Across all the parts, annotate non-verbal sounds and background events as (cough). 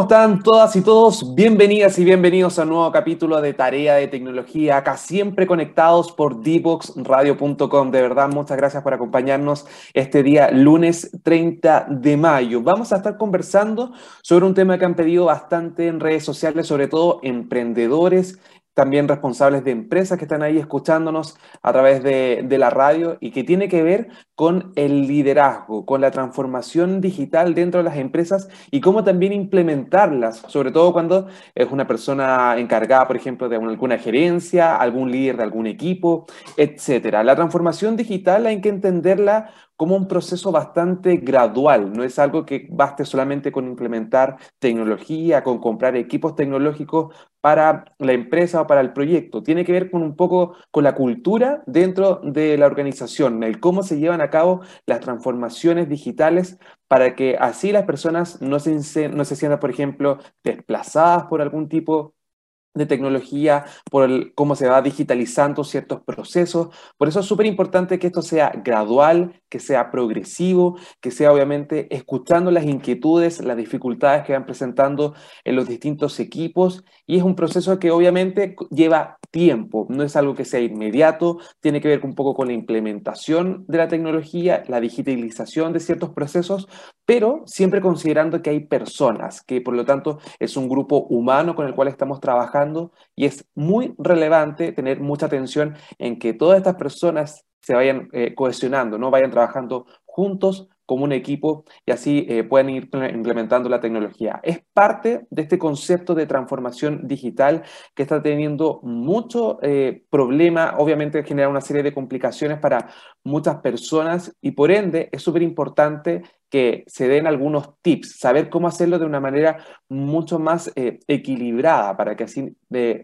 ¿Cómo están todas y todos? Bienvenidas y bienvenidos a un nuevo capítulo de Tarea de Tecnología, acá siempre conectados por dboxradio.com. De verdad, muchas gracias por acompañarnos este día, lunes 30 de mayo. Vamos a estar conversando sobre un tema que han pedido bastante en redes sociales, sobre todo emprendedores también responsables de empresas que están ahí escuchándonos a través de, la radio y que tiene que ver con el liderazgo, con la transformación digital dentro de las empresas y cómo también implementarlas, sobre todo cuando es una persona encargada, por ejemplo, de alguna gerencia, algún líder de algún equipo, etcétera. La transformación digital hay que entenderla como un proceso bastante gradual, no es algo que baste solamente con implementar tecnología, con comprar equipos tecnológicos para la empresa o para el proyecto. Tiene que ver con un poco con la cultura dentro de la organización, el cómo se llevan a cabo las transformaciones digitales para que así las personas no se, no se sientan, por ejemplo, desplazadas por algún tipo de tecnología, por cómo se va digitalizando ciertos procesos. Por eso es súper importante que esto sea gradual, que sea progresivo, que sea obviamente escuchando las inquietudes, las dificultades que van presentando en los distintos equipos. Y es un proceso que obviamente lleva tiempo, no es algo que sea inmediato, tiene que ver un poco con la implementación de la tecnología, la digitalización de ciertos procesos, pero siempre considerando que hay personas, que por lo tanto es un grupo humano con el cual estamos trabajando y es muy relevante tener mucha atención en que todas estas personas se vayan eh, cohesionando, no vayan trabajando juntos como un equipo y así eh, pueden ir implementando la tecnología. Es parte de este concepto de transformación digital que está teniendo mucho eh, problema, obviamente genera una serie de complicaciones para muchas personas y por ende es súper importante que se den algunos tips, saber cómo hacerlo de una manera mucho más eh, equilibrada para que así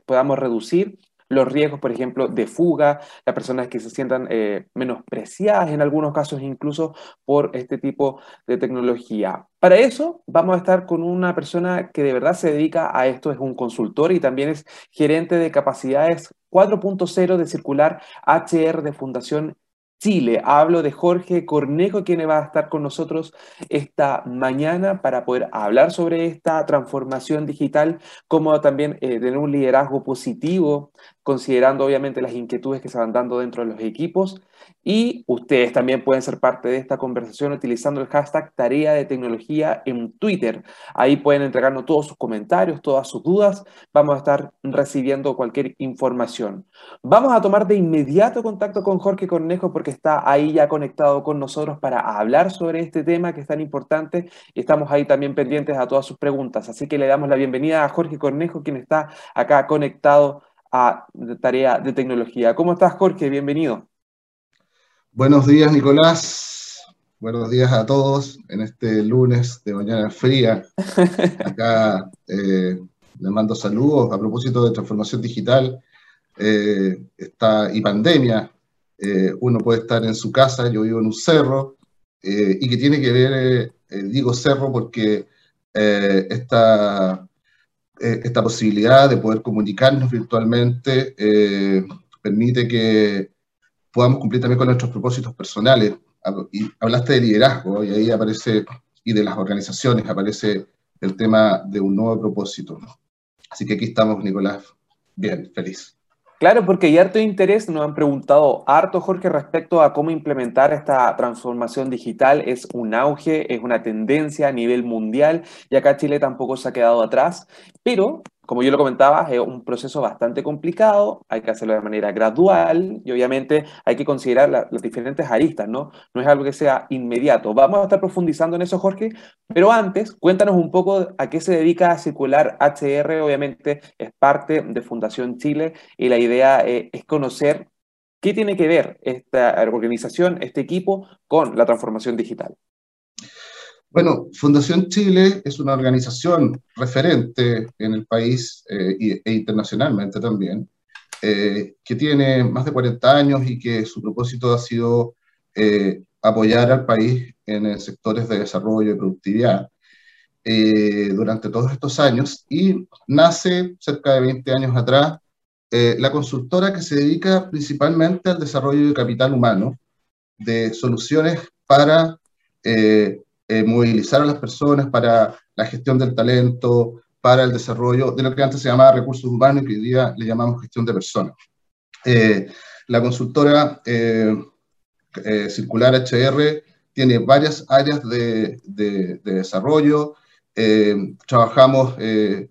podamos reducir los riesgos, por ejemplo, de fuga, las personas que se sientan eh, menospreciadas en algunos casos incluso por este tipo de tecnología. Para eso vamos a estar con una persona que de verdad se dedica a esto, es un consultor y también es gerente de capacidades 4.0 de circular HR de Fundación Chile. Hablo de Jorge Cornejo, quien va a estar con nosotros esta mañana para poder hablar sobre esta transformación digital, como también eh, tener un liderazgo positivo, considerando obviamente las inquietudes que se van dando dentro de los equipos. Y ustedes también pueden ser parte de esta conversación utilizando el hashtag Tarea de Tecnología en Twitter. Ahí pueden entregarnos todos sus comentarios, todas sus dudas. Vamos a estar recibiendo cualquier información. Vamos a tomar de inmediato contacto con Jorge Cornejo porque está ahí ya conectado con nosotros para hablar sobre este tema que es tan importante estamos ahí también pendientes a todas sus preguntas. Así que le damos la bienvenida a Jorge Cornejo, quien está acá conectado a Tarea de Tecnología. ¿Cómo estás, Jorge? Bienvenido. Buenos días, Nicolás. Buenos días a todos en este lunes de mañana fría. (laughs) Acá eh, les mando saludos a propósito de transformación digital eh, está, y pandemia. Eh, uno puede estar en su casa, yo vivo en un cerro, y que tiene que ver, digo cerro porque esta, esta posibilidad de poder comunicarnos virtualmente permite que podamos cumplir también con nuestros propósitos personales. Y hablaste de liderazgo y ahí aparece, y de las organizaciones, aparece el tema de un nuevo propósito. Así que aquí estamos, Nicolás. Bien, feliz. Claro, porque hay harto interés, nos han preguntado harto, Jorge, respecto a cómo implementar esta transformación digital. Es un auge, es una tendencia a nivel mundial y acá Chile tampoco se ha quedado atrás, pero como yo lo comentaba, es un proceso bastante complicado, hay que hacerlo de manera gradual y obviamente hay que considerar las diferentes aristas, ¿no? No es algo que sea inmediato. Vamos a estar profundizando en eso, Jorge, pero antes, cuéntanos un poco a qué se dedica Circular HR, obviamente es parte de Fundación Chile y la idea eh, es conocer qué tiene que ver esta organización, este equipo, con la transformación digital. Bueno, Fundación Chile es una organización referente en el país eh, e internacionalmente también, eh, que tiene más de 40 años y que su propósito ha sido eh, apoyar al país en sectores de desarrollo y productividad durante todos estos años. Y nace cerca de 20 años atrás la consultora que se dedica principalmente al desarrollo de capital humano, de soluciones para movilizar a las personas para la gestión del talento, para el desarrollo de lo que antes se llamaba recursos humanos y que hoy día le llamamos gestión de personas. la consultora Circular HR tiene varias áreas de, de, desarrollo. trabajamos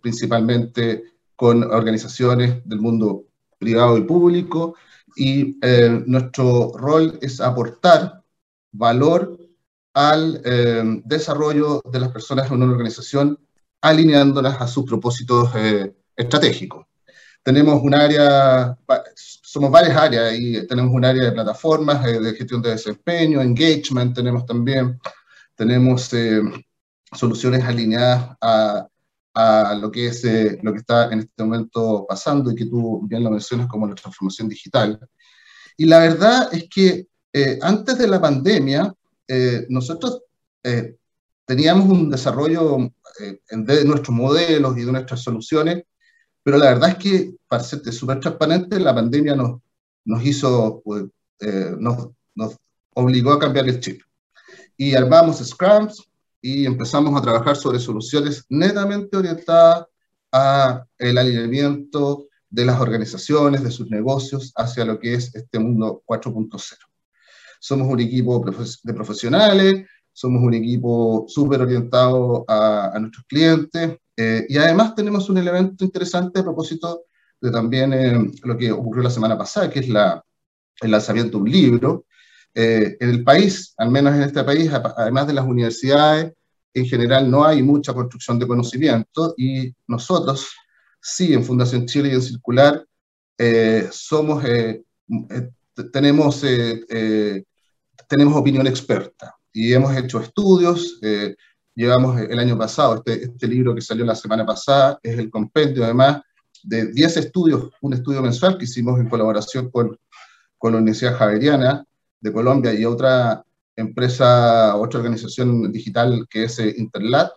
principalmente con organizaciones del mundo privado y público, y eh, nuestro rol es aportar valor al eh, desarrollo de las personas en una organización, alineándolas a sus propósitos eh, estratégicos. Tenemos un área, somos varias áreas y tenemos un área de plataformas, de gestión de desempeño, engagement tenemos también, tenemos soluciones alineadas a a lo que es eh, lo que está en este momento pasando y que tú bien lo mencionas como la transformación digital. Y la verdad es que eh, antes de la pandemia, eh, nosotros teníamos un desarrollo de nuestros modelos y de nuestras soluciones, pero la verdad es que, para ser súper transparente, la pandemia nos, nos hizo, pues, nos, nos obligó a cambiar el chip. Y armamos Scrums, y empezamos a trabajar sobre soluciones netamente orientadas a el alineamiento de las organizaciones, de sus negocios, hacia lo que es este mundo 4.0. Somos un equipo de profesionales, somos un equipo súper orientado a, nuestros clientes eh, y además tenemos un elemento interesante a propósito de también eh, lo que ocurrió la semana pasada, que es la, el lanzamiento de un libro. Eh, en el país, al menos en este país, además de las universidades, en general no hay mucha construcción de conocimiento y nosotros, sí, en Fundación Chile y en Circular, eh, somos, eh, tenemos, tenemos opinión experta y hemos hecho estudios. llevamos el año pasado, este, este libro que salió la semana pasada, es el compendio además de 10 estudios, un estudio mensual que hicimos en colaboración con, con la Universidad Javeriana, de Colombia y otra empresa, otra organización digital que es eh, Interlat,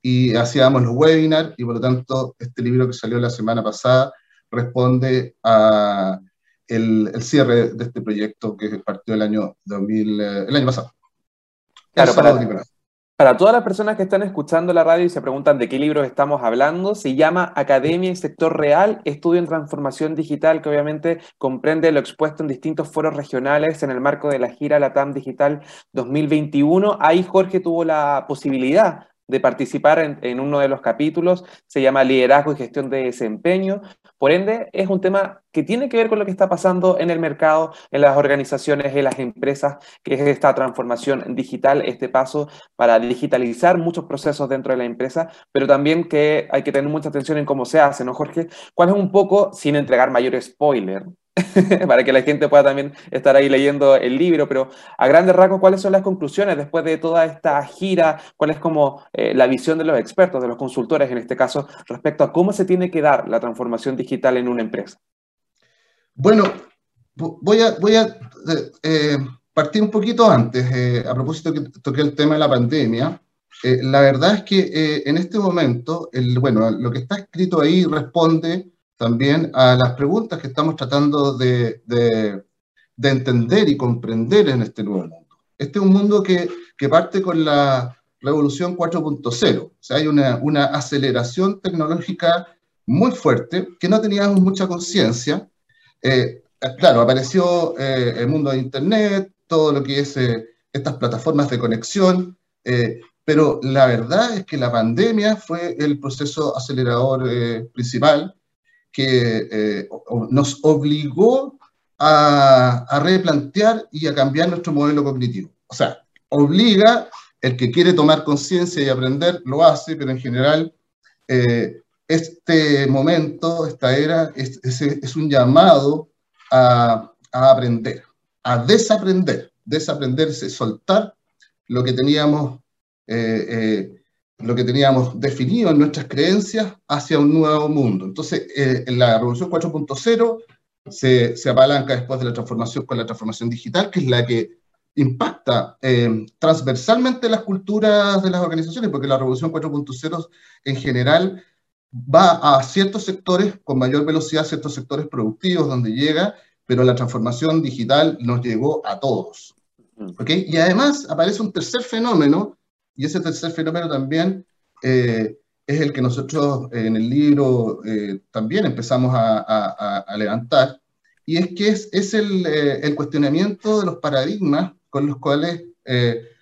y hacíamos los webinars, y por lo tanto este libro que salió la semana pasada responde a el, cierre de este proyecto que partió el año 2000, eh, el año pasado. Claro, para, para todas las personas que están escuchando la radio y se preguntan de qué libro estamos hablando, se llama Academia y Sector Real, Estudio en Transformación Digital, que obviamente comprende lo expuesto en distintos foros regionales en el marco de la gira Latam Digital 2021. Ahí Jorge tuvo la posibilidad de participar en, uno de los capítulos, se llama Liderazgo y Gestión de Desempeño. Por ende, es un tema que tiene que ver con lo que está pasando en el mercado, en las organizaciones, en las empresas, que es esta transformación digital, este paso para digitalizar muchos procesos dentro de la empresa, pero también que hay que tener mucha atención en cómo se hace, ¿no, Jorge? ¿Cuál es un poco, sin entregar mayor spoiler, (laughs) para que la gente pueda también estar ahí leyendo el libro, pero a grandes rasgos, ¿cuáles son las conclusiones después de toda esta gira? ¿Cuál es como eh, la visión de los expertos, de los consultores en este caso, respecto a cómo se tiene que dar la transformación digital en una empresa? Bueno, voy a, eh, eh, partir un poquito antes, a propósito que toqué el tema de la pandemia. la verdad es que en este momento, el, bueno, lo que está escrito ahí responde también a las preguntas que estamos tratando de, de, entender y comprender en este nuevo mundo. Este es un mundo que, que parte con la revolución 4.0, o sea, hay una, una, aceleración tecnológica muy fuerte que no teníamos mucha conciencia. Eh, claro, apareció eh, el mundo de Internet, todo lo que es eh, estas plataformas de conexión, pero la verdad es que la pandemia fue el proceso acelerador principal que eh, nos obligó a, replantear y a cambiar nuestro modelo cognitivo. O sea, obliga, el que quiere tomar conciencia y aprender, lo hace, pero en general eh, este momento, esta era, es, un llamado a, a, aprender, a desaprender, desaprenderse, soltar lo que teníamos eh, lo que teníamos definido en nuestras creencias hacia un nuevo mundo. Entonces, eh, en la Revolución 4.0 se, se, apalanca después de la transformación con la transformación digital, que es la que impacta eh, transversalmente las culturas de las organizaciones, porque la Revolución 4.0 en general va a ciertos sectores con mayor velocidad, ciertos sectores productivos donde llega, pero la transformación digital nos llegó a todos. ¿okay? Y además aparece un tercer fenómeno Y ese tercer fenómeno también es el que nosotros en el libro también empezamos a, levantar, y es que es, el, cuestionamiento de los paradigmas con los cuales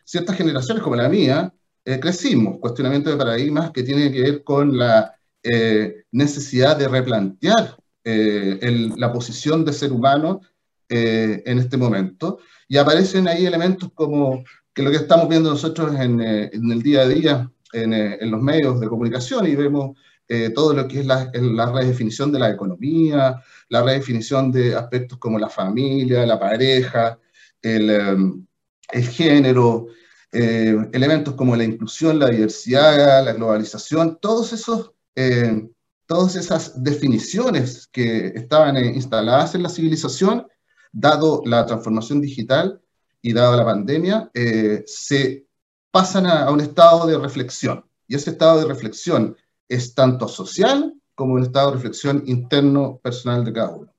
ciertas generaciones como la mía crecimos, cuestionamiento de paradigmas que tienen que ver con la necesidad de replantear la posición de ser humano eh, en este momento. Y aparecen ahí elementos como que lo que estamos viendo nosotros en, eh, el día a día eh, en, los medios de comunicación y vemos todo lo que es la, redefinición de la economía, la redefinición de aspectos como la familia, la pareja, el, el género, elementos como la inclusión, la diversidad, la globalización, todos esos todas esas definiciones que estaban instaladas en la civilización dado la transformación digital y dado la pandemia, eh, se pasan a, un estado de reflexión. Y ese estado de reflexión es tanto social como un estado de reflexión interno personal de cada uno.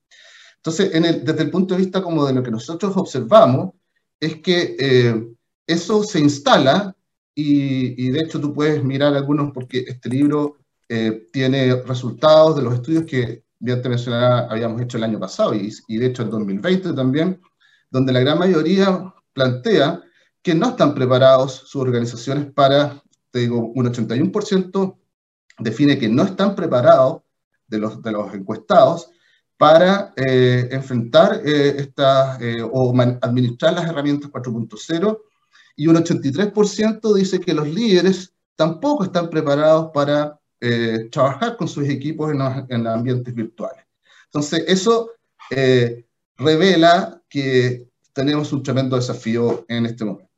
Entonces, desde el punto de vista como de lo que nosotros observamos, es que eh, eso se instala y, de hecho tú puedes mirar algunos porque este libro eh, tiene resultados de los estudios que ya te mencionaba, habíamos hecho el año pasado y, y de hecho el 2020 también, donde la gran mayoría plantea que no están preparados sus organizaciones para, te digo, un 81% define que no están preparados de los, de los encuestados para eh, enfrentar eh, estas eh, o administrar las herramientas 4.0 y un 83% dice que los líderes tampoco están preparados para trabajar con sus equipos en, en, ambientes virtuales. Entonces, eso revela que tenemos un tremendo desafío en este momento.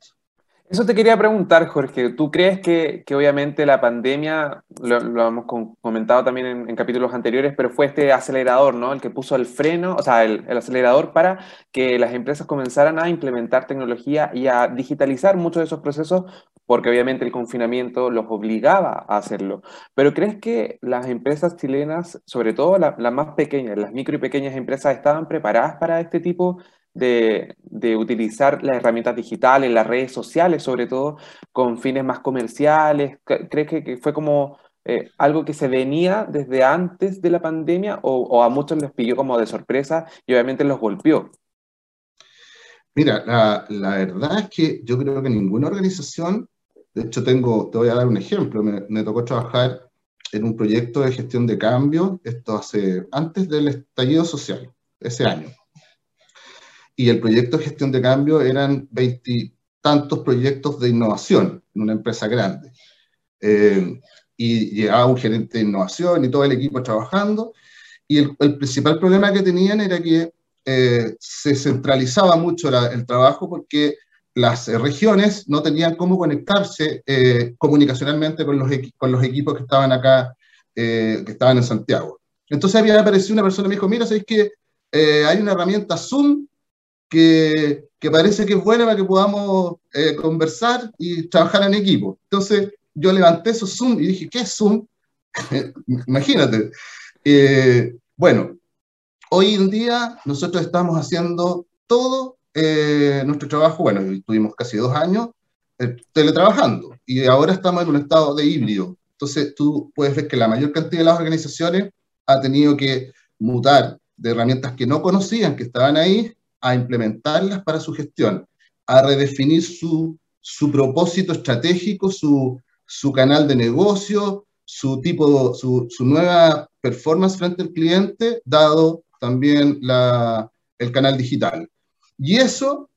Eso te quería preguntar, Jorge. ¿Tú crees que, que obviamente la pandemia, lo, lo hemos comentado también en, capítulos anteriores, pero fue este acelerador, ¿no? El que puso el freno, o sea, el, el, acelerador para que las empresas comenzaran a implementar tecnología y a digitalizar muchos de esos procesos, porque obviamente el confinamiento los obligaba a hacerlo. Pero ¿crees que las empresas chilenas, sobre todo las más pequeñas, las micro y pequeñas empresas, estaban preparadas para este tipo de, de, utilizar las herramientas digitales, las redes sociales, sobre todo con fines más comerciales? ¿Crees que, fue como eh, algo que se venía desde antes de la pandemia o, o, a muchos les pilló como de sorpresa y obviamente los golpeó? Mira, la, la, verdad es que yo creo que ninguna organización, de hecho tengo, te voy a dar un ejemplo, me, me tocó trabajar en un proyecto de gestión de cambio, esto hace antes del estallido social, ese año y el proyecto de gestión de cambio eran veintitantos proyectos de innovación en una empresa grande. Eh, y llegaba un gerente de innovación y todo el equipo trabajando. Y el, principal problema que tenían era que eh, se centralizaba mucho el trabajo porque las regiones no tenían cómo conectarse eh, comunicacionalmente con los, con los equipos que estaban acá, que estaban en Santiago. Entonces había aparecido una persona y me dijo, mira, ¿sabes que hay una herramienta Zoom que, que, parece que es buena para que podamos eh, conversar y trabajar en equipo. Entonces yo levanté esos Zoom y dije, ¿qué es Zoom? (laughs) Imagínate. Eh, bueno, hoy en día nosotros estamos haciendo todo eh, nuestro trabajo, bueno, tuvimos casi dos años teletrabajando y ahora estamos en un estado de híbrido. Entonces tú puedes ver que la mayor cantidad de las organizaciones ha tenido que mutar de herramientas que no conocían, que estaban ahí, a implementarlas para su gestión, a redefinir su, su propósito estratégico, su, su, canal de negocio, su tipo, su, su, nueva performance frente al cliente, dado también la, el canal digital. Y eso,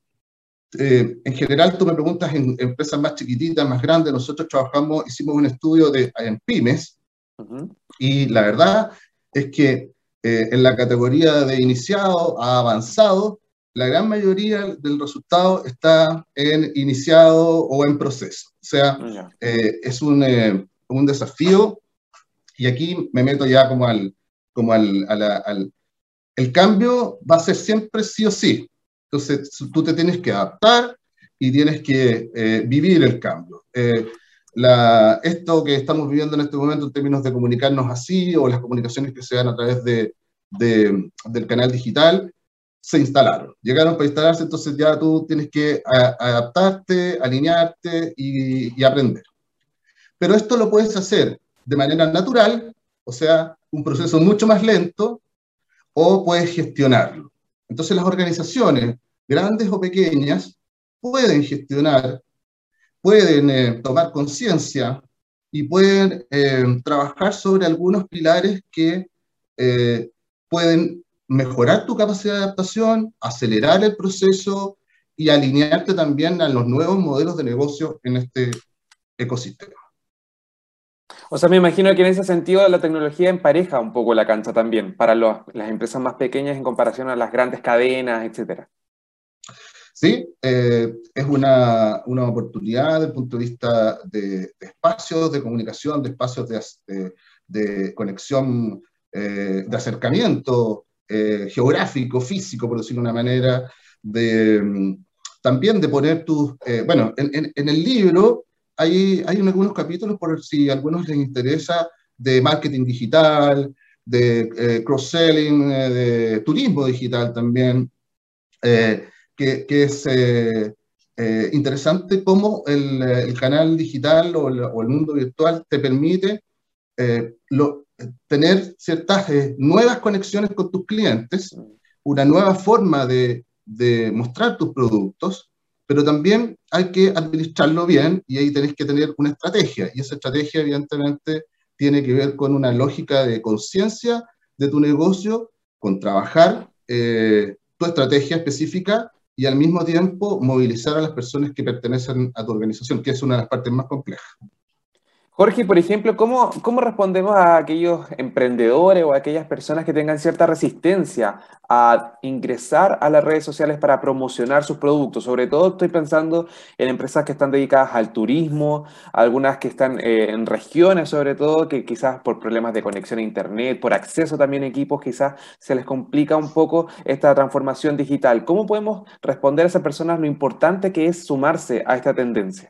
eh, en general, tú me preguntas en empresas más chiquititas, más grandes, nosotros trabajamos, hicimos un estudio de, en pymes, y la verdad es que eh, en la categoría de iniciado a avanzado, la gran mayoría del resultado está en iniciado o en proceso. O sea, eh, es un, eh, un, desafío y aquí me meto ya como al, como al, al, El cambio va a ser siempre sí o sí. Entonces, tú te tienes que adaptar y tienes que eh, vivir el cambio. La, esto que estamos viviendo en este momento en términos de comunicarnos así o las comunicaciones que se dan a través de, de, del canal digital, se instalaron. Llegaron para instalarse, entonces ya tú tienes que adaptarte, alinearte y, aprender. Pero esto lo puedes hacer de manera natural, o sea, un proceso mucho más lento, o puedes gestionarlo. Entonces las organizaciones, grandes o pequeñas, pueden gestionar, pueden eh, tomar conciencia y pueden eh, trabajar sobre algunos pilares que eh, pueden mejorar tu capacidad de adaptación, acelerar el proceso y alinearte también a los nuevos modelos de negocio en este ecosistema. O sea, me imagino que en ese sentido la tecnología empareja un poco la cancha también para las empresas más pequeñas en comparación a las grandes cadenas, etcétera. Sí, eh, es una, una, oportunidad desde el punto de vista de, espacios de comunicación, de espacios de, de, conexión, eh, de acercamiento eh, geográfico, físico, por decirlo de una manera, de, mm, también de poner tus... bueno, en, en, el libro hay, hay algunos capítulos, por si a algunos les interesa, de marketing digital, de cross-selling, de turismo digital también que, es eh, eh, interesante cómo el, canal digital o el, mundo virtual te permite eh, tener ciertas nuevas conexiones con tus clientes, una nueva forma de, mostrar tus productos, pero también hay que administrarlo bien y ahí tenés que tener una estrategia. Y esa estrategia, evidentemente, tiene que ver con una lógica de conciencia de tu negocio, con trabajar tu estrategia específica y al mismo tiempo movilizar a las personas que pertenecen a tu organización, que es una de las partes más complejas. Jorge, por ejemplo, ¿cómo, ¿cómo respondemos a aquellos emprendedores o a aquellas personas que tengan cierta resistencia a ingresar a las redes sociales para promocionar sus productos? Sobre todo estoy pensando en empresas que están dedicadas al turismo, algunas que están eh, en regiones sobre todo, que quizás por problemas de conexión a Internet, por acceso también a equipos, quizás se les complica un poco esta transformación digital. ¿Cómo podemos responder a esas personas lo importante que es sumarse a esta tendencia?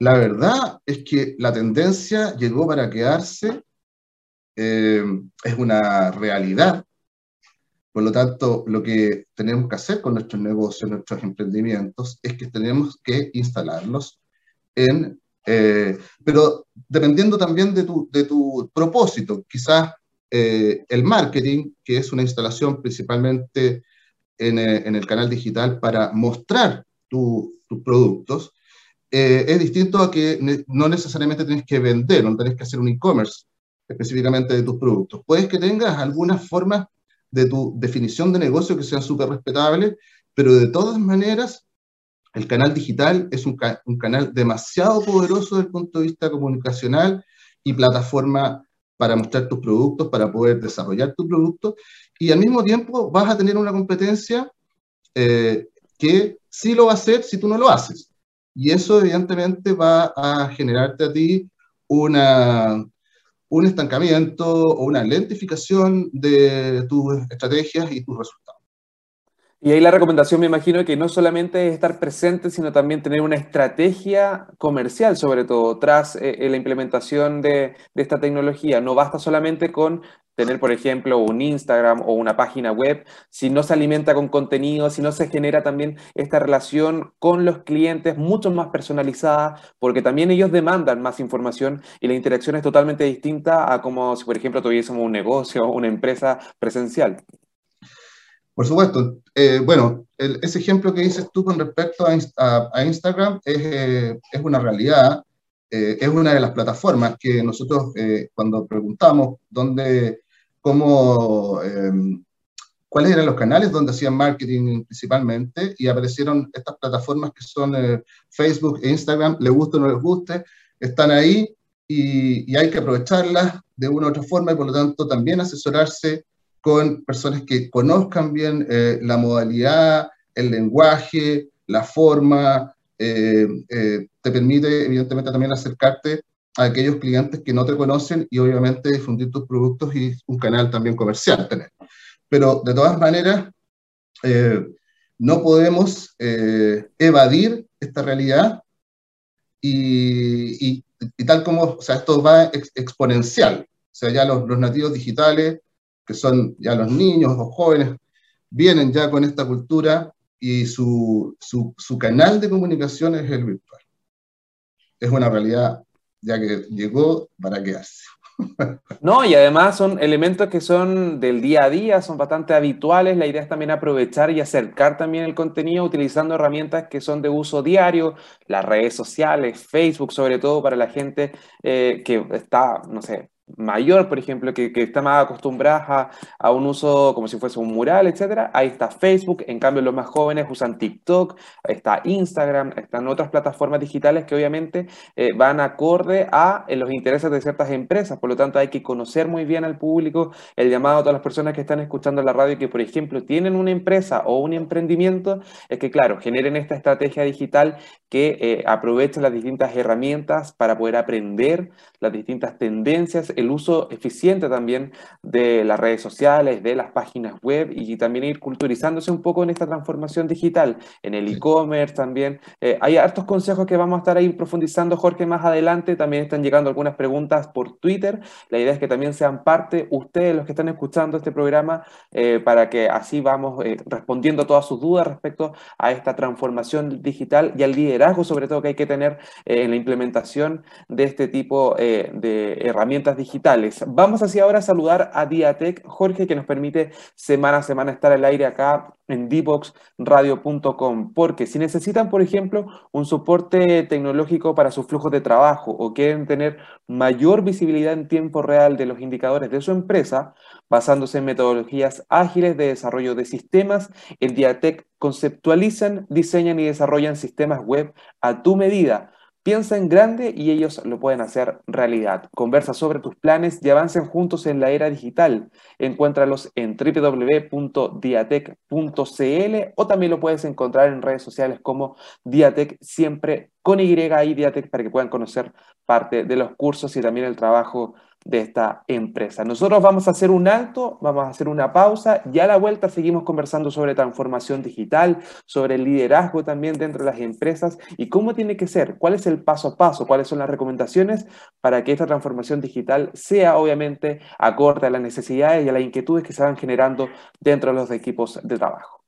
La verdad es que la tendencia llegó para quedarse, eh, es una realidad. Por lo tanto, lo que tenemos que hacer con nuestros negocios, nuestros emprendimientos, es que tenemos que instalarlos en, eh, pero dependiendo también de tu, de tu propósito, quizás eh, el marketing, que es una instalación principalmente en, en el canal digital para mostrar tus productos, eh, es distinto a que no necesariamente tienes que vender, no tienes que hacer un e-commerce específicamente de tus productos. Puedes que tengas algunas formas de tu definición de negocio que sean súper respetables, pero de todas maneras, el canal digital es un, un, canal demasiado poderoso desde el punto de vista comunicacional y plataforma para mostrar tus productos, para poder desarrollar tu producto, y al mismo tiempo vas a tener una competencia eh, que sí lo va a hacer si tú no lo haces. Y eso evidentemente va a generarte a ti una, un estancamiento o una lentificación de tus estrategias y tus resultados. Y ahí la recomendación me imagino que no solamente es estar presente, sino también tener una estrategia comercial, sobre todo, tras eh, la implementación de, esta tecnología. No basta solamente con tener, por ejemplo, un Instagram o una página web, si no se alimenta con contenido, si no se genera también esta relación con los clientes mucho más personalizada, porque también ellos demandan más información y la interacción es totalmente distinta a como si, por ejemplo, tuviésemos un negocio o una empresa presencial. Por supuesto. Eh, bueno, ese ejemplo que dices tú con respecto a, Instagram es, eh, es, una realidad. Eh, es una de las plataformas que nosotros cuando preguntamos dónde cómo, em, cuáles eran los canales donde hacían marketing principalmente y aparecieron estas plataformas que son eh, Facebook e Instagram, le guste o no les guste, están ahí y, hay que aprovecharlas de una u otra forma y por lo tanto también asesorarse con personas que conozcan bien eh, la modalidad, el lenguaje, la forma, eh, te permite evidentemente también acercarte a aquellos clientes que no te conocen y obviamente difundir tus productos y un canal también comercial tener. Pero de todas maneras, eh, no podemos eh, evadir esta realidad y, y, tal como, o sea, esto va exponencial. O sea, ya los, los, nativos digitales que son ya los niños o jóvenes, vienen ya con esta cultura y su, su, su canal de comunicación es el virtual. Es una realidad ya que llegó para quedarse. (laughs) No, y además son elementos que son del día a día, son bastante habituales. La idea es también aprovechar y acercar también el contenido utilizando herramientas que son de uso diario, las redes sociales, Facebook, sobre todo para la gente eh, que está, no sé, mayor, por ejemplo, que, está más acostumbrada a, un uso como si fuese un mural, etcétera, ahí está Facebook. En cambio, los más jóvenes usan TikTok, está Instagram, están otras plataformas digitales que obviamente eh, van acorde a eh, los intereses de ciertas empresas. Por lo tanto, hay que conocer muy bien al público, el llamado a todas las personas que están escuchando la radio que, por ejemplo, tienen una empresa o un emprendimiento, es que, claro, generen esta estrategia digital que eh, las distintas herramientas para poder aprender las distintas tendencias el uso eficiente también de las redes sociales, de las páginas web y también ir culturizándose un poco en esta transformación digital, en el e-commerce también. Eh, hay hartos consejos que vamos a estar ahí profundizando, Jorge, más adelante. También están llegando algunas preguntas por Twitter. La idea es que también sean parte ustedes, los que están escuchando este programa, eh, para que así vamos eh, respondiendo todas sus dudas respecto a esta transformación digital y al liderazgo, sobre todo, que hay que tener en la implementación de este tipo de herramientas digitales digitales. Vamos así ahora a saludar a Diatec, Jorge, que nos permite semana a semana estar al aire acá en dboxradio.com, porque si necesitan, por ejemplo, un soporte tecnológico para sus flujos de trabajo o quieren tener mayor visibilidad en tiempo real de los indicadores de su empresa, basándose en metodologías ágiles de desarrollo de sistemas, en Diatec conceptualizan, diseñan y desarrollan sistemas web a tu medida Piensa en grande y ellos lo pueden hacer realidad. Conversa sobre tus planes y avancen juntos en la era digital. Encuéntralos en www.diatec.cl o también lo puedes encontrar en redes sociales como Diatec, siempre con Y y Diatec para que puedan conocer parte de los cursos y también el trabajo de esta empresa. Nosotros vamos a hacer un alto, vamos a hacer una pausa y a la vuelta seguimos conversando sobre transformación digital, sobre el liderazgo también dentro de las empresas y cómo tiene que ser, cuál es el paso a paso, cuáles son las recomendaciones para que esta transformación digital sea obviamente acorde a las necesidades y a las inquietudes que se van generando dentro de los equipos de trabajo.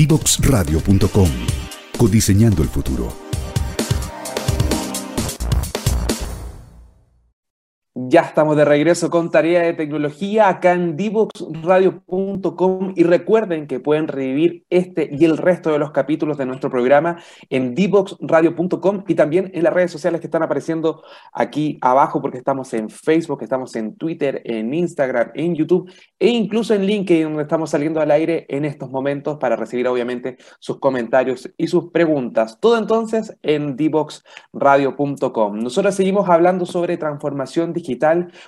Divoxradio.com. Codiseñando el futuro. Ya estamos de regreso con tarea de tecnología acá en divoxradio.com y recuerden que pueden revivir este y el resto de los capítulos de nuestro programa en divoxradio.com y también en las redes sociales que están apareciendo aquí abajo porque estamos en Facebook, estamos en Twitter, en Instagram, en YouTube e incluso en LinkedIn donde estamos saliendo al aire en estos momentos para recibir obviamente sus comentarios y sus preguntas. Todo entonces en divoxradio.com. Nosotros seguimos hablando sobre transformación digital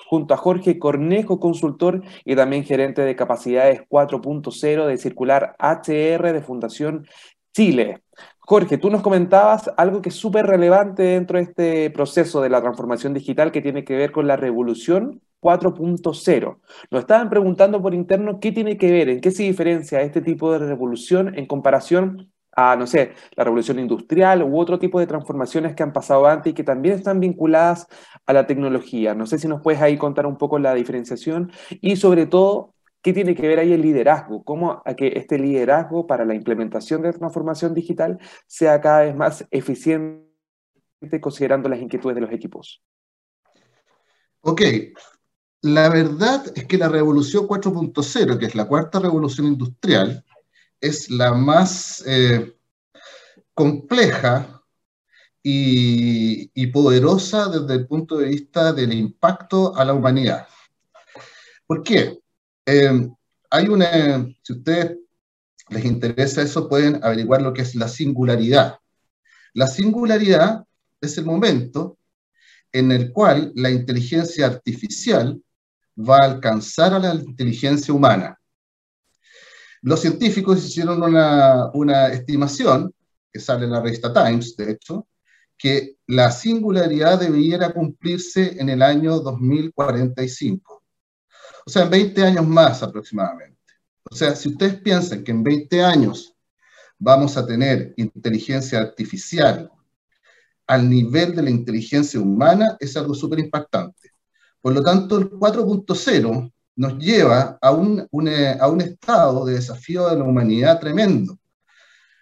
junto a Jorge Cornejo, consultor y también gerente de capacidades 4.0 de Circular HR de Fundación Chile. Jorge, tú nos comentabas algo que es súper relevante dentro de este proceso de la transformación digital que tiene que ver con la revolución 4.0. Nos estaban preguntando por interno qué tiene que ver, en qué se diferencia este tipo de revolución en comparación a, no sé, la revolución industrial u otro tipo de transformaciones que han pasado antes y que también están vinculadas a la tecnología. No sé si nos puedes ahí contar un poco la diferenciación y sobre todo, ¿qué tiene que ver ahí el liderazgo? ¿Cómo a que este liderazgo para la implementación de transformación digital sea cada vez más eficiente considerando las inquietudes de los equipos? Ok, la verdad es que la revolución 4.0, que es la cuarta revolución industrial, es la más eh, compleja y, poderosa desde el punto de vista del impacto a la humanidad. ¿Por qué? Eh, hay una, si a ustedes les interesa eso, pueden averiguar lo que es la singularidad. La singularidad es el momento en el cual la inteligencia artificial va a alcanzar a la inteligencia humana. Los científicos hicieron una, una estimación, que sale en la revista Times, de hecho, que la singularidad debiera cumplirse en el año 2045. O sea, en 20 años más aproximadamente. O sea, si ustedes piensan que en 20 años vamos a tener inteligencia artificial al nivel de la inteligencia humana, es algo súper impactante. Por lo tanto, el 4.0 nos lleva a un, a un estado de desafío de la humanidad tremendo.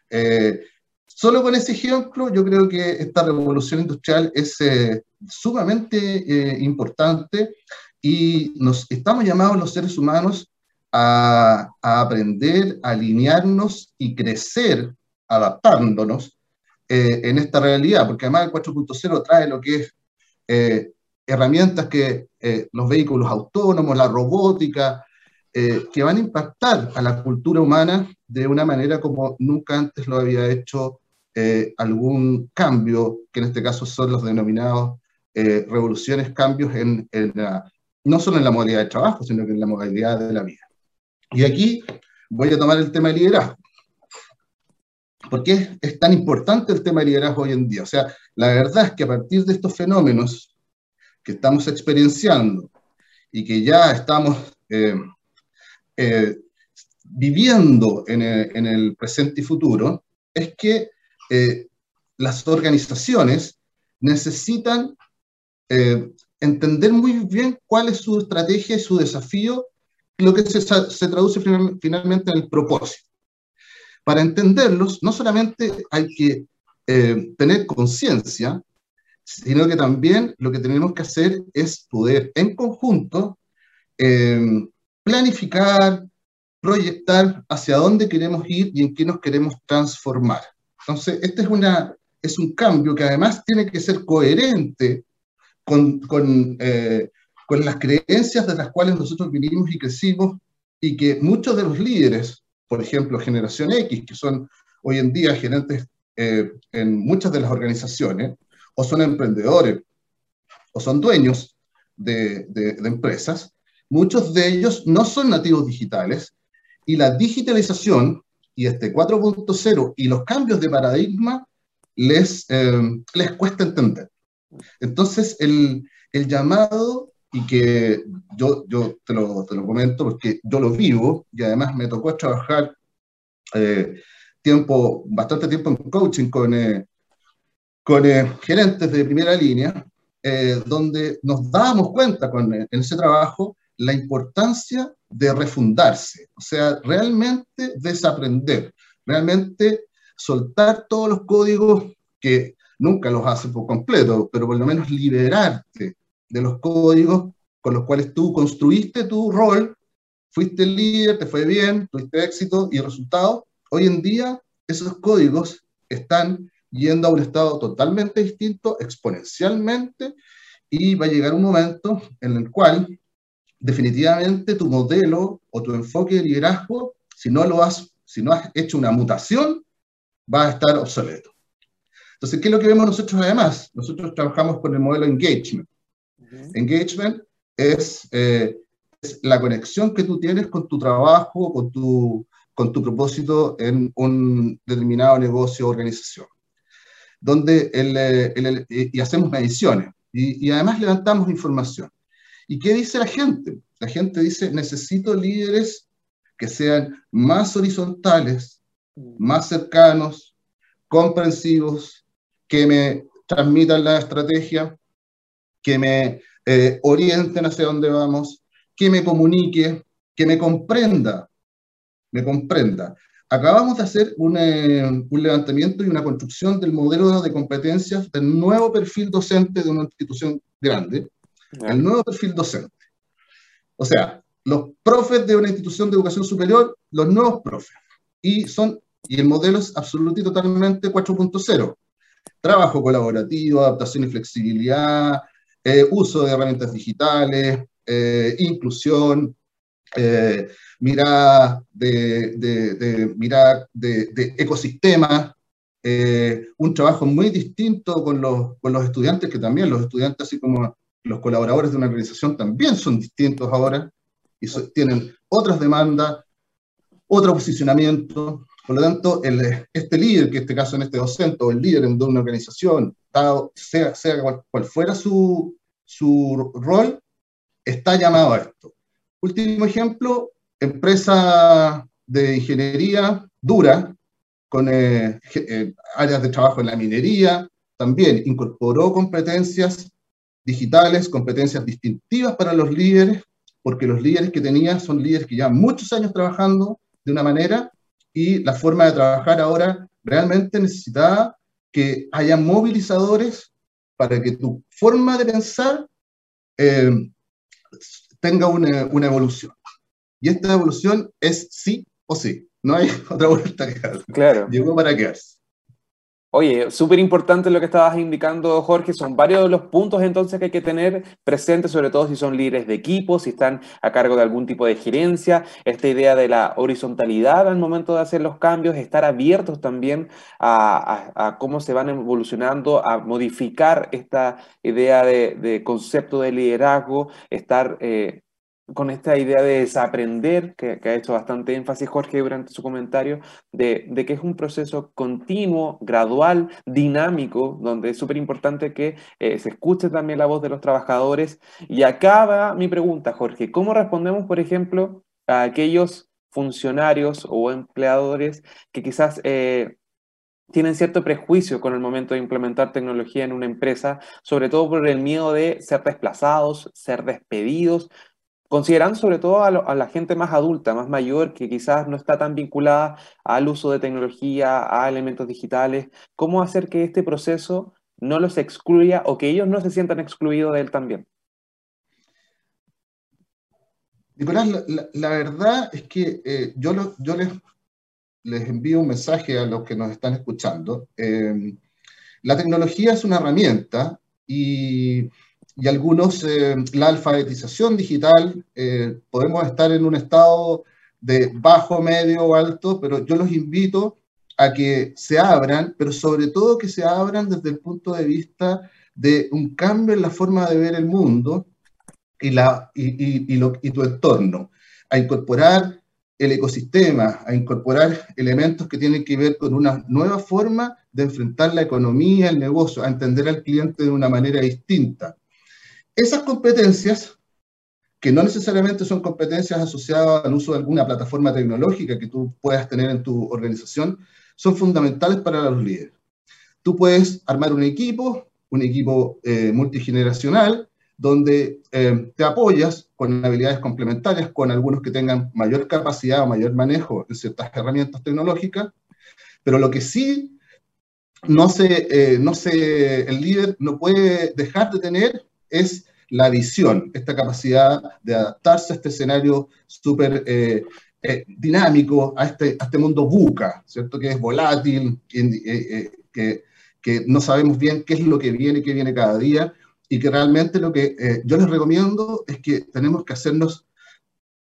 Eh, solo con ese ejemplo, yo creo que esta revolución industrial es eh, sumamente eh, importante y nos estamos llamados los seres humanos a, aprender, a alinearnos y crecer adaptándonos eh, en esta realidad, porque además el 4.0 trae lo que es eh, herramientas que eh, los vehículos autónomos, la robótica, que van a impactar a la cultura humana de una manera como nunca antes lo había hecho algún cambio, que en este caso son los denominados revoluciones, cambios en, en no solo en la modalidad de trabajo, sino que en la modalidad de la vida. Y aquí voy a tomar el tema de liderazgo. ¿Por qué es tan importante el tema de liderazgo hoy en día? O sea, la verdad es que a partir de estos fenómenos estamos experienciando y que ya estamos eh, eh, viviendo en el, presente y futuro, es que eh, las organizaciones necesitan entender muy bien cuál es su estrategia y su desafío lo que se, traduce finalmente en el propósito. Para entenderlos, no solamente hay que eh, tener conciencia, sino que también lo que tenemos que hacer es poder en conjunto em, planificar, proyectar hacia dónde queremos ir y en qué nos queremos transformar. Entonces, este es, una, es un cambio que además tiene que ser coherente con, con eh, con las creencias de las cuales nosotros vivimos y crecimos y que muchos de los líderes, por ejemplo, Generación X, que son hoy en día gerentes eh, en muchas de las organizaciones, o son emprendedores, o son dueños de, de, empresas, muchos de ellos no son nativos digitales y la digitalización y este 4.0 y los cambios de paradigma les, eh, les cuesta entender. Entonces, el, el llamado y que yo, yo te, lo, te lo comento porque yo lo vivo y además me tocó trabajar eh, tiempo, bastante tiempo en coaching con, eh, con eh, gerentes de primera línea, donde nos dábamos cuenta con, en ese trabajo la importancia de refundarse, o sea, realmente desaprender, realmente soltar todos los códigos que nunca los hace por completo, pero por lo menos liberarte de los códigos con los cuales tú construiste tu rol, fuiste el líder, te fue bien, tuviste éxito y resultado. Hoy en día esos códigos están yendo a un estado totalmente distinto, exponencialmente, y va a llegar un momento en el cual definitivamente tu modelo o tu enfoque de liderazgo, si no lo has, si no has hecho una mutación, va a estar obsoleto. Entonces, ¿qué es lo que vemos nosotros además? Nosotros trabajamos con el modelo engagement. Engagement es, eh, es, la conexión que tú tienes con tu trabajo, con tu, con tu propósito en un determinado negocio o organización, donde el, el, y hacemos mediciones y, y además levantamos información. ¿Y qué dice la gente? La gente dice, necesito líderes que sean más horizontales, más cercanos, comprensivos, que me transmitan la estrategia, que me eh, orienten hacia dónde vamos, que me comunique, que me comprenda, me comprenda. Acabamos de hacer un, eh, un, levantamiento y una construcción del modelo de competencias del nuevo perfil docente de una institución grande, el nuevo perfil docente. O sea, los profes de una institución de educación superior, los nuevos profes. Y, son, y el modelo es absolutamente y totalmente 4.0. Trabajo colaborativo, adaptación y flexibilidad, eh, uso de herramientas digitales, eh, inclusión, eh, mirada de, de, de, de, de ecosistemas, un trabajo muy distinto con los, con los estudiantes, que también los estudiantes, así como los colaboradores de una organización también son distintos ahora y tienen otras demandas, otro posicionamiento. Por lo tanto, el, este líder, que en este caso en este docente, o el líder de una organización, sea, sea cual, fuera su, su rol, está llamado a esto. Último ejemplo, empresa de ingeniería dura, con eh, eh, áreas de trabajo en la minería, también incorporó competencias digitales, competencias distintivas para los líderes, porque los líderes que tenía son líderes que llevan muchos años trabajando de una manera y la forma de trabajar ahora realmente necesitaba que haya movilizadores para que tu forma de pensar eh, tenga una, una, evolución. Y esta evolución es sí o sí. No hay (laughs) otra vuelta que dar. Claro. Llegó para quedarse. Oye, súper importante lo que estabas indicando, Jorge. Son varios de los puntos entonces que hay que tener presentes, sobre todo si son líderes de equipo, si están a cargo de algún tipo de gerencia. Esta idea de la horizontalidad al momento de hacer los cambios, estar abiertos también a, cómo se van evolucionando, a modificar esta idea de, concepto de liderazgo, estar eh, con esta idea de desaprender, que, ha hecho bastante énfasis Jorge durante su comentario, de, que es un proceso continuo, gradual, dinámico, donde es súper importante que eh, se escuche también la voz de los trabajadores. Y acá va mi pregunta, Jorge, ¿cómo respondemos, por ejemplo, a aquellos funcionarios o empleadores que quizás... Eh, tienen cierto prejuicio con el momento de implementar tecnología en una empresa, sobre todo por el miedo de ser desplazados, ser despedidos, considerando sobre todo a, la gente más adulta, más mayor, que quizás no está tan vinculada al uso de tecnología, a elementos digitales, cómo hacer que este proceso no los excluya o que ellos no se sientan excluidos de él también. Nicolás, la, verdad es que eh, yo, les, envío un mensaje a los que nos están escuchando. Eh, la tecnología es una herramienta y y algunos, eh, la alfabetización digital, eh, podemos estar en un estado de bajo, medio o alto, pero yo los invito a que se abran, pero sobre todo que se abran desde el punto de vista de un cambio en la forma de ver el mundo y, la, y, y, lo, y tu entorno, a incorporar el ecosistema, a incorporar elementos que tienen que ver con una nueva forma de enfrentar la economía, el negocio, a entender al cliente de una manera distinta. Esas competencias, que no necesariamente son competencias asociadas al uso de alguna plataforma tecnológica que tú puedas tener en tu organización, son fundamentales para los líderes. Tú puedes armar un equipo, un equipo eh, multigeneracional, donde eh, te apoyas con habilidades complementarias, con algunos que tengan mayor capacidad o mayor manejo en ciertas herramientas tecnológicas, pero lo que sí no se, eh, no se, el líder no puede dejar de tener es la visión, esta capacidad de adaptarse a este escenario súper eh, eh, dinámico, a este, a este mundo buca, ¿cierto? Que es volátil, eh, que, que, no sabemos bien qué es lo que viene, qué viene cada día, y que realmente lo que yo les recomiendo es que tenemos que hacernos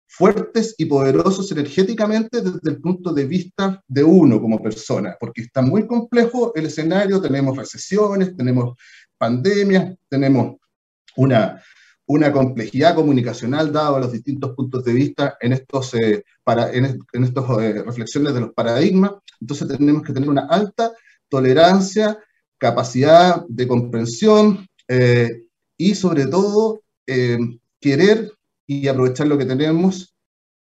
fuertes y poderosos energéticamente desde el punto de vista de uno como persona, porque está muy complejo el escenario, tenemos recesiones, tenemos pandemias, tenemos una, una complejidad comunicacional dado los distintos puntos de vista en estos, eh, para, en, eh, reflexiones de los paradigmas. Entonces tenemos que tener una alta tolerancia, capacidad de comprensión eh, y sobre todo querer y aprovechar lo que tenemos.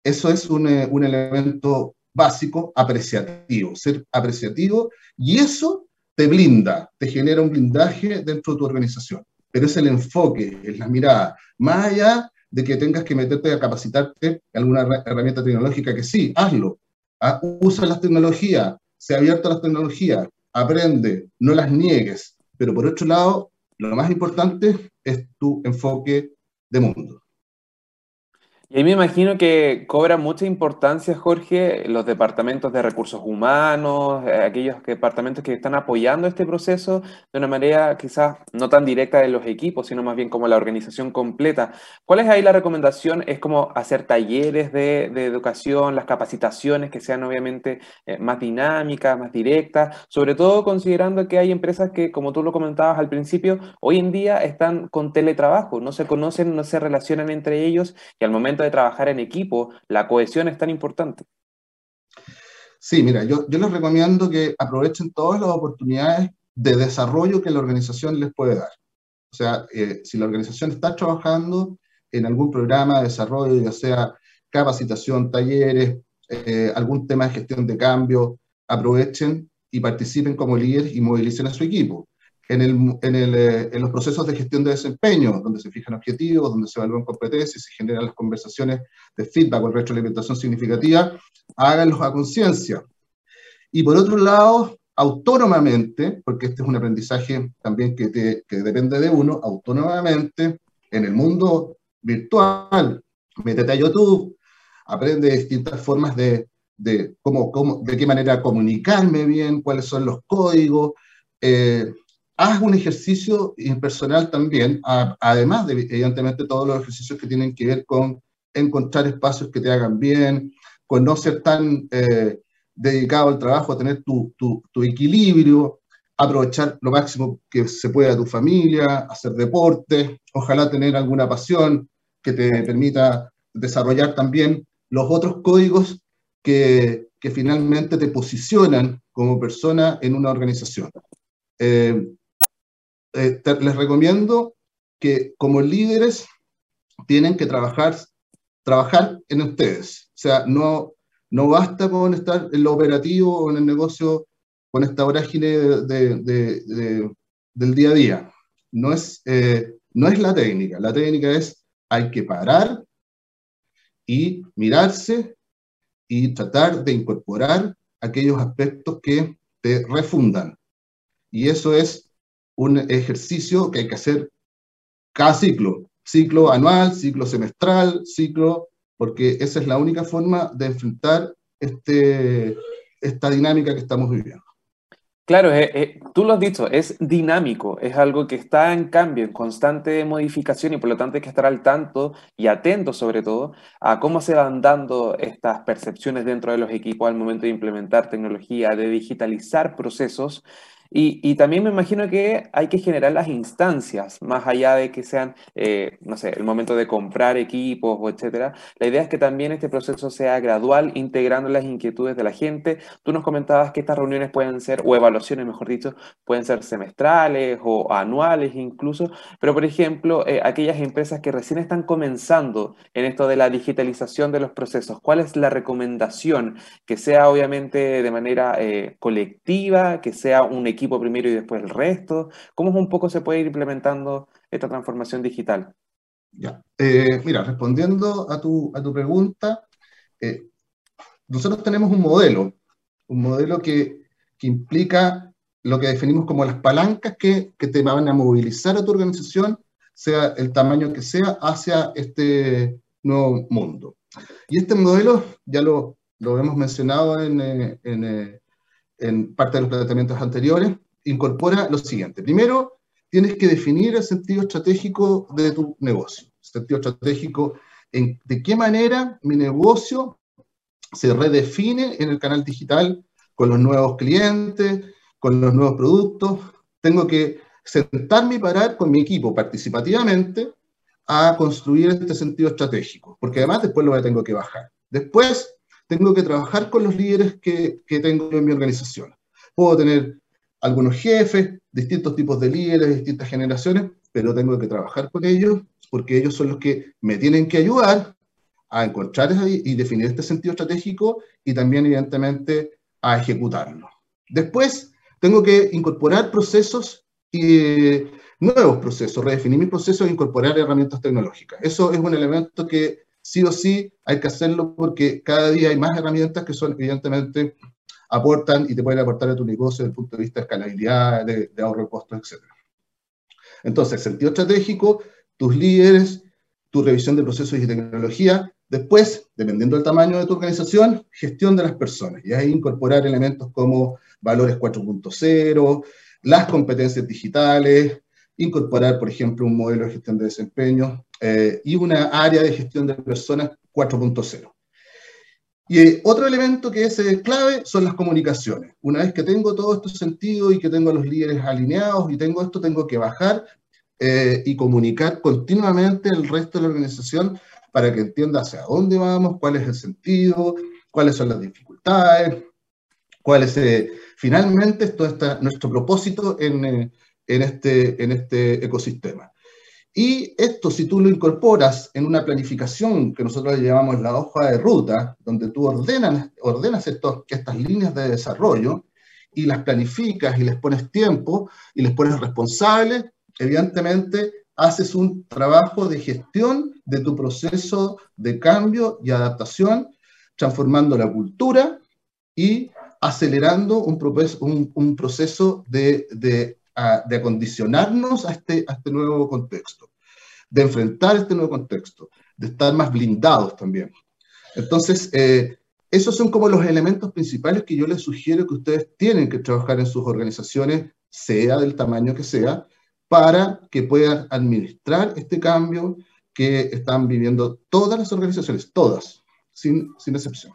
Eso es un, un elemento básico, apreciativo, ser apreciativo, y eso te blinda, te genera un blindaje dentro de tu organización pero es el enfoque, es la mirada, más allá de que tengas que meterte a capacitarte en alguna herramienta tecnológica que sí, hazlo, ah, usa las tecnologías, sea abierto a las tecnologías, aprende, no las niegues, pero por otro lado, lo más importante es tu enfoque de mundo. Y me imagino que cobra mucha importancia, Jorge, los departamentos de recursos humanos, eh, aquellos departamentos que están apoyando este proceso de una manera quizás no tan directa de los equipos, sino más bien como la organización completa. ¿Cuál es ahí la recomendación? Es como hacer talleres de, educación, las capacitaciones que sean obviamente eh, más dinámicas, más directas, sobre todo considerando que hay empresas que, como tú lo comentabas al principio, hoy en día están con teletrabajo, no se conocen, no se relacionan entre ellos y al momento de trabajar en equipo, la cohesión es tan importante. Sí, mira, yo, yo les recomiendo que aprovechen todas las oportunidades de desarrollo que la organización les puede dar. O sea, eh, si la organización está trabajando en algún programa de desarrollo, ya sea capacitación, talleres, eh, algún tema de gestión de cambio, aprovechen y participen como líderes y movilicen a su equipo eh, en, los procesos de gestión de desempeño, donde se fijan objetivos, donde se evalúan competencias se generan las conversaciones de feedback o retroalimentación significativa, háganlos a conciencia. Y por otro lado, autónomamente, porque este es un aprendizaje también que, depende de uno, autónomamente, en el mundo virtual, métete a YouTube, aprende distintas formas de, de, de qué manera comunicarme bien, cuáles son los códigos, eh, haz un ejercicio impersonal también, además de, evidentemente, todos los ejercicios que tienen que ver con encontrar espacios que te hagan bien, con no ser tan eh, dedicado al trabajo, a tener tu, tu, equilibrio, aprovechar lo máximo que se pueda tu familia, hacer deporte, ojalá tener alguna pasión que te permita desarrollar también los otros códigos que, que finalmente te posicionan como persona en una organización. Eh, eh, les recomiendo que como líderes tienen que trabajar, trabajar en ustedes. O sea, no, no basta con estar en lo operativo o en el negocio con esta vorágine de, del día a día. No es, eh, no es la técnica. La técnica es hay que parar y mirarse y tratar de incorporar aquellos aspectos que te refundan. Y eso es un ejercicio que hay que hacer cada ciclo, ciclo anual, ciclo semestral, ciclo, porque esa es la única forma de enfrentar este, esta dinámica que estamos viviendo. Claro, eh, eh, tú lo has dicho, es dinámico, es algo que está en cambio, en constante modificación y por lo tanto hay que estar al tanto y atento sobre todo a cómo se van dando estas percepciones dentro de los equipos al momento de implementar tecnología, de digitalizar procesos y, también me imagino que hay que generar las instancias, más allá de que sean, eh, no sé, el momento de comprar equipos o etcétera. La idea es que también este proceso sea gradual, integrando las inquietudes de la gente. Tú nos comentabas que estas reuniones pueden ser, o evaluaciones, mejor dicho, pueden ser semestrales o anuales incluso, pero por ejemplo, eh, aquellas empresas que recién están comenzando en esto de la digitalización de los procesos, ¿cuál es la recomendación? Que sea obviamente de manera eh, colectiva, que sea un equipo primero y después el resto? ¿Cómo un poco se puede ir implementando esta transformación digital? Ya. Eh, mira, respondiendo a tu, a tu pregunta, eh, nosotros tenemos un modelo, un modelo que, que, implica lo que definimos como las palancas que, que, te van a movilizar a tu organización, sea el tamaño que sea, hacia este nuevo mundo. Y este modelo, ya lo, lo hemos mencionado en, eh, en, en parte de los planteamientos anteriores, incorpora lo siguiente. Primero, tienes que definir el sentido estratégico de tu negocio. Sentido estratégico de qué manera mi negocio se redefine en el canal digital con los nuevos clientes, con los nuevos productos. Tengo que sentarme y parar con mi equipo participativamente a construir este sentido estratégico, porque además después lo tengo que bajar. Después tengo que trabajar con los líderes que, que tengo en mi organización. Puedo tener algunos jefes, distintos tipos de líderes, distintas generaciones, pero tengo que trabajar con ellos porque ellos son los que me tienen que ayudar a encontrar y definir este sentido estratégico y también, evidentemente, a ejecutarlo. Después, tengo que incorporar procesos y nuevos procesos, redefinir mis procesos e incorporar herramientas tecnológicas. Eso es un elemento que sí o sí hay que hacerlo porque cada día hay más herramientas que son evidentemente aportan y te pueden aportar a tu negocio desde el punto de vista de escalabilidad, de, ahorro de costos, etc. Entonces, sentido estratégico, tus líderes, tu revisión de procesos y tecnología, Después, dependiendo del tamaño de tu organización, gestión de las personas. Y ahí incorporar elementos como valores 4.0, las competencias digitales, incorporar, por ejemplo, un modelo de gestión de desempeño eh, y una área de gestión de personas 4.0. Y eh, otro elemento que es eh, clave son las comunicaciones. Una vez que tengo todo esto sentido y que tengo a los líderes alineados y tengo esto, tengo que bajar y comunicar continuamente el resto de la organización para que entienda hacia dónde vamos, cuál es el sentido, cuáles son las dificultades, cuál es finalmente esto está nuestro propósito en, en este, en este ecosistema. Y esto, si tú lo incorporas en una planificación que nosotros le llamamos la hoja de ruta, donde tú ordenas, ordenas estos, estas líneas de desarrollo y las planificas y les pones tiempo y les pones responsables, evidentemente haces un trabajo de gestión de tu proceso de cambio y adaptación, transformando la cultura y acelerando un, proceso de de acondicionarnos a este, a este nuevo contexto, de enfrentar este nuevo contexto, de estar más blindados también. Entonces, eh, esos son como los elementos principales que yo les sugiero que ustedes tienen que trabajar en sus organizaciones, sea del tamaño que sea, para que puedan administrar este cambio que están viviendo todas las organizaciones, todas, sin, sin excepción.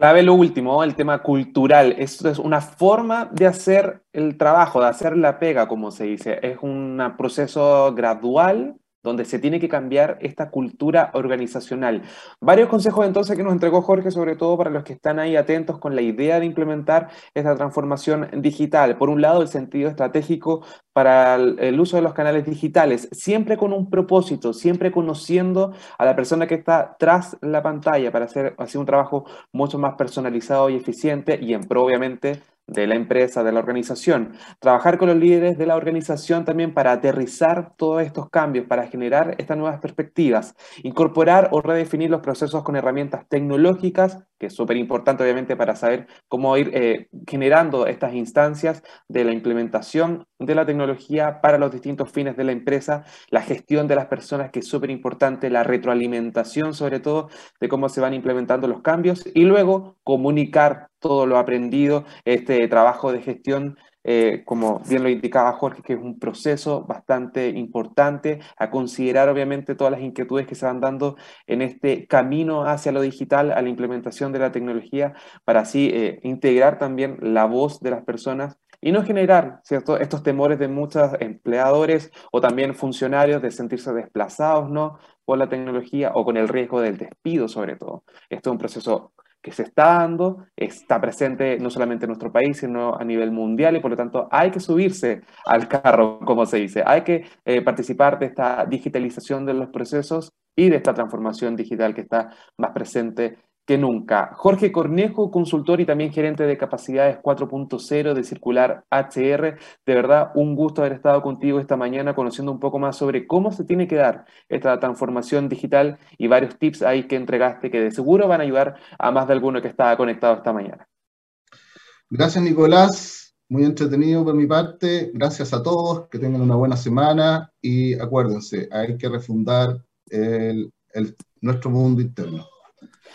Clave lo último, el tema cultural. Esto es una forma de hacer el trabajo, de hacer la pega, como se dice. Es un proceso gradual donde se tiene que cambiar esta cultura organizacional. Varios consejos entonces que nos entregó Jorge, sobre todo para los que están ahí atentos con la idea de implementar esta transformación digital. Por un lado, el sentido estratégico para el, uso de los canales digitales, siempre con un propósito, siempre conociendo a la persona que está tras la pantalla para hacer así un trabajo mucho más personalizado y eficiente y en pro, obviamente, de la empresa, de la organización. Trabajar con los líderes de la organización también para aterrizar todos estos cambios, para generar estas nuevas perspectivas. Incorporar o redefinir los procesos con herramientas tecnológicas, que es súper importante obviamente para saber cómo ir eh, generando estas instancias de la implementación de la tecnología para los distintos fines de la empresa, la gestión de las personas, que es súper importante, la retroalimentación sobre todo de cómo se van implementando los cambios y luego comunicar todo lo aprendido, este trabajo de gestión, eh, como bien lo indicaba Jorge, que es un proceso bastante importante a considerar obviamente todas las inquietudes que se van dando en este camino hacia lo digital, a la implementación de la tecnología, para así eh, integrar también la voz de las personas y no generar ¿cierto? estos temores de muchos empleadores o también funcionarios de sentirse desplazados ¿no? por la tecnología o con el riesgo del despido sobre todo. Esto es un proceso que se está dando, está presente no solamente en nuestro país, sino a nivel mundial y por lo tanto hay que subirse al carro, como se dice, hay que eh, participar de esta digitalización de los procesos y de esta transformación digital que está más presente que nunca. Jorge Cornejo, consultor y también gerente de capacidades 4.0 de Circular HR. De verdad, un gusto haber estado contigo esta mañana conociendo un poco más sobre cómo se tiene que dar esta transformación digital y varios tips ahí que entregaste que de seguro van a ayudar a más de alguno que estaba conectado esta mañana. Gracias, Nicolás. Muy entretenido por mi parte. Gracias a todos. Que tengan una buena semana y acuérdense, hay que refundar nuestro mundo interno.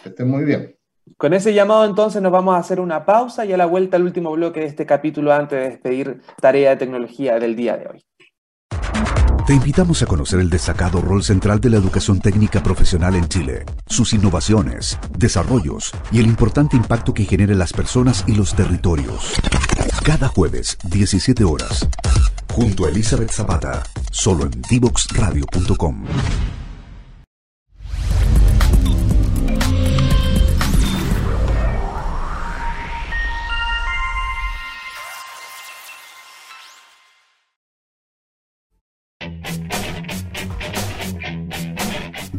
Que estén muy bien. Con ese llamado entonces nos vamos a hacer una pausa y a la vuelta al último bloque de este capítulo antes de despedir tarea de tecnología del día de hoy. Te invitamos a conocer el destacado rol central de la educación técnica profesional en Chile, sus innovaciones, desarrollos y el importante impacto que genera en las personas y los territorios. Cada jueves, 17 horas, junto a Elizabeth Zapata, solo en divoxradio.com.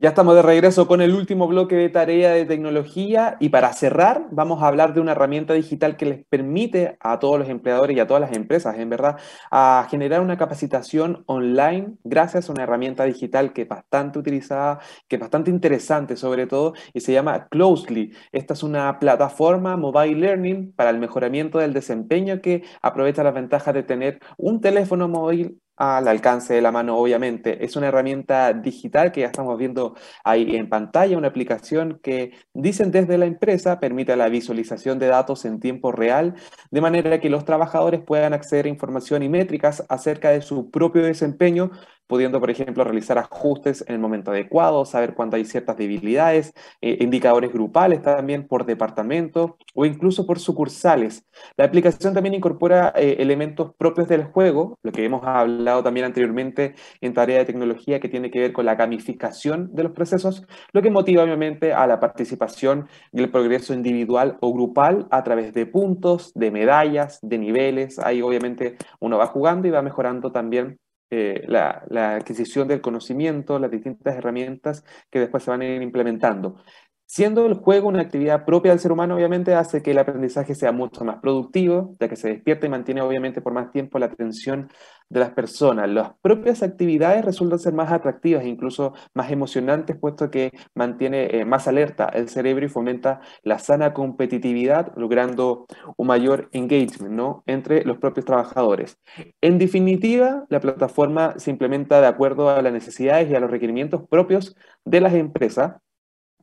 Ya estamos de regreso con el último bloque de tarea de tecnología y para cerrar vamos a hablar de una herramienta digital que les permite a todos los empleadores y a todas las empresas, en verdad, a generar una capacitación online gracias a una herramienta digital que es bastante utilizada, que es bastante interesante sobre todo y se llama Closely. Esta es una plataforma mobile learning para el mejoramiento del desempeño que aprovecha las ventajas de tener un teléfono móvil al alcance de la mano, obviamente. Es una herramienta digital que ya estamos viendo ahí en pantalla, una aplicación que dicen desde la empresa permite la visualización de datos en tiempo real, de manera que los trabajadores puedan acceder a información y métricas acerca de su propio desempeño pudiendo, por ejemplo, realizar ajustes en el momento adecuado, saber cuándo hay ciertas debilidades, eh, indicadores grupales también por departamento o incluso por sucursales. La aplicación también incorpora eh, elementos propios del juego, lo que hemos hablado también anteriormente en tarea de tecnología que tiene que ver con la gamificación de los procesos, lo que motiva obviamente a la participación y el progreso individual o grupal a través de puntos, de medallas, de niveles. Ahí obviamente uno va jugando y va mejorando también eh, la, adquisición del conocimiento, las distintas herramientas que después se van a ir implementando. Siendo el juego una actividad propia del ser humano, obviamente hace que el aprendizaje sea mucho más productivo, ya que se despierta y mantiene obviamente por más tiempo la atención de las personas. Las propias actividades resultan ser más atractivas e incluso más emocionantes, puesto que mantiene eh, más alerta el cerebro y fomenta la sana competitividad, logrando un mayor engagement ¿no? entre los propios trabajadores. En definitiva, la plataforma se implementa de acuerdo a las necesidades y a los requerimientos propios de las empresas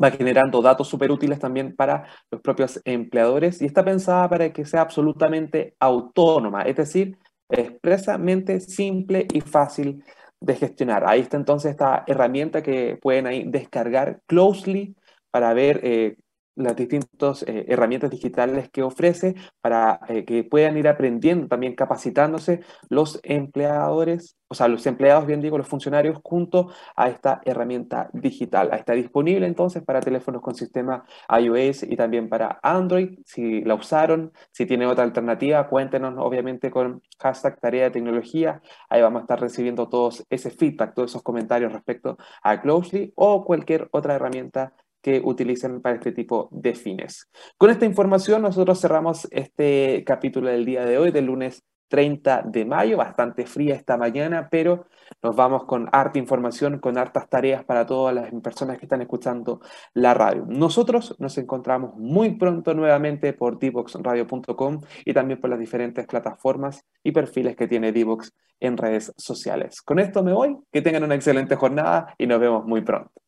va generando datos súper útiles también para los propios empleadores y está pensada para que sea absolutamente autónoma, es decir, expresamente simple y fácil de gestionar. Ahí está entonces esta herramienta que pueden ahí descargar Closely para ver eh, las distintas eh, herramientas digitales que ofrece para eh, que puedan ir aprendiendo, también capacitándose los empleadores, o sea, los empleados, bien digo, los funcionarios, junto a esta herramienta digital. Está disponible entonces para teléfonos con sistema iOS y también para Android. Si la usaron, si tiene otra alternativa, cuéntenos obviamente con hashtag tarea de tecnología. Ahí vamos a estar recibiendo todos ese feedback, todos esos comentarios respecto a Closely o cualquier otra herramienta que utilicen para este tipo de fines. Con esta información nosotros cerramos este capítulo del día de hoy, del lunes 30 de mayo, bastante fría esta mañana, pero nos vamos con harta información, con hartas tareas para todas las personas que están escuchando la radio. Nosotros nos encontramos muy pronto nuevamente por divoxradio.com y también por las diferentes plataformas y perfiles que tiene Divox en redes sociales. Con esto me voy, que tengan una excelente jornada y nos vemos muy pronto.